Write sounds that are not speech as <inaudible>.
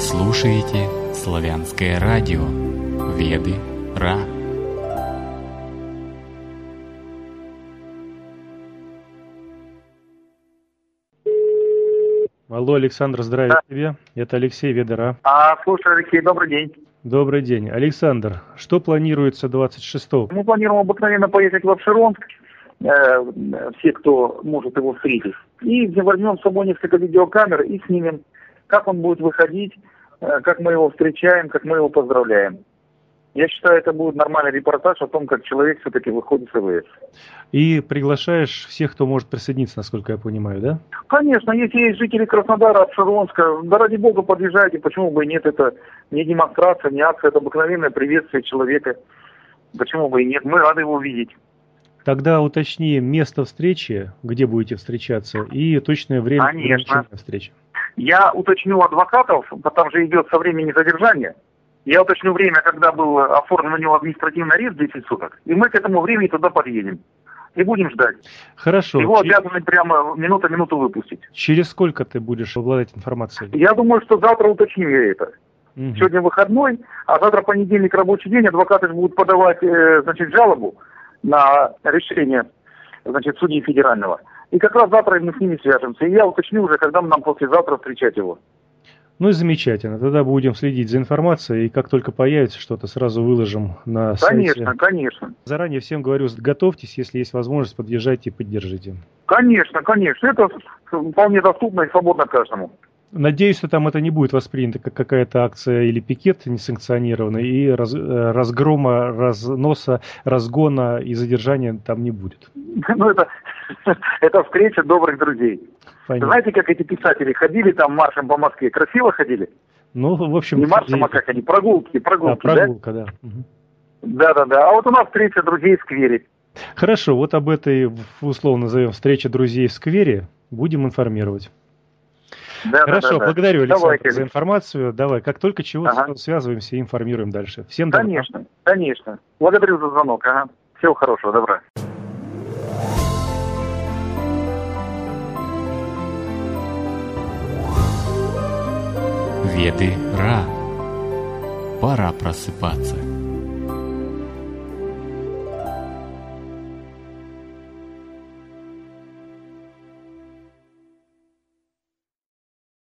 слушаете славянское радио Веды Ра. Алло, Александр, здравия да. тебе. Это Алексей Ведера. А, слушай, Алексей, добрый день. Добрый день. Александр, что планируется 26-го? Мы планируем обыкновенно поехать в Обширонск, э, все, кто может его встретить. И возьмем с собой несколько видеокамер и снимем, как он будет выходить, э, как мы его встречаем, как мы его поздравляем. Я считаю, это будет нормальный репортаж о том, как человек все-таки выходит с ВВС. И приглашаешь всех, кто может присоединиться, насколько я понимаю, да? Конечно, если есть жители Краснодара, Обширонска, да ради бога подъезжайте, почему бы и нет, это не демонстрация, не акция, это обыкновенное приветствие человека. Почему бы и нет, мы рады его видеть. Тогда уточни место встречи, где будете встречаться, и точное время встречи. Я уточню адвокатов, потому что идет со времени задержания. Я уточню время, когда был оформлен на него административный арест 10 суток, и мы к этому времени туда подъедем. И будем ждать. Хорошо. Его обязаны прямо минута-минуту выпустить. Через сколько ты будешь обладать информацией? Я думаю, что завтра уточню я это. Угу. Сегодня выходной, а завтра понедельник рабочий день, адвокаты будут подавать э, значит, жалобу на решение значит, судьи федерального. И как раз завтра мы с ними свяжемся. И я уточню уже, когда нам послезавтра встречать его. Ну и замечательно. Тогда будем следить за информацией, и как только появится что-то, сразу выложим на конечно, сайте. Конечно, конечно. Заранее всем говорю, готовьтесь, если есть возможность, подъезжайте и поддержите. Конечно, конечно. Это вполне доступно и свободно каждому. Надеюсь, что там это не будет воспринято как какая-то акция или пикет несанкционированный, и раз, э, разгрома, разноса, разгона и задержания там не будет. <laughs> Ну, это, <laughs> это встреча добрых друзей. Понятно. Знаете, как эти писатели ходили там маршем по Москве? Красиво ходили? Ну, в общем... Не маршем, а как они? Прогулки, прогулки, да? Прогулка, да. Да-да-да. А вот у нас встреча друзей в сквере. Хорошо, вот об этой, условно назовем, встрече друзей в сквере будем информировать. Да, Хорошо, да, да, благодарю, Александр, Давайте. за информацию. Давай, как только чего ага. связываемся и информируем дальше. Всем добра. Конечно, конечно. Благодарю за звонок. Ага. Всего хорошего, добра. Веды Ра. Пора просыпаться.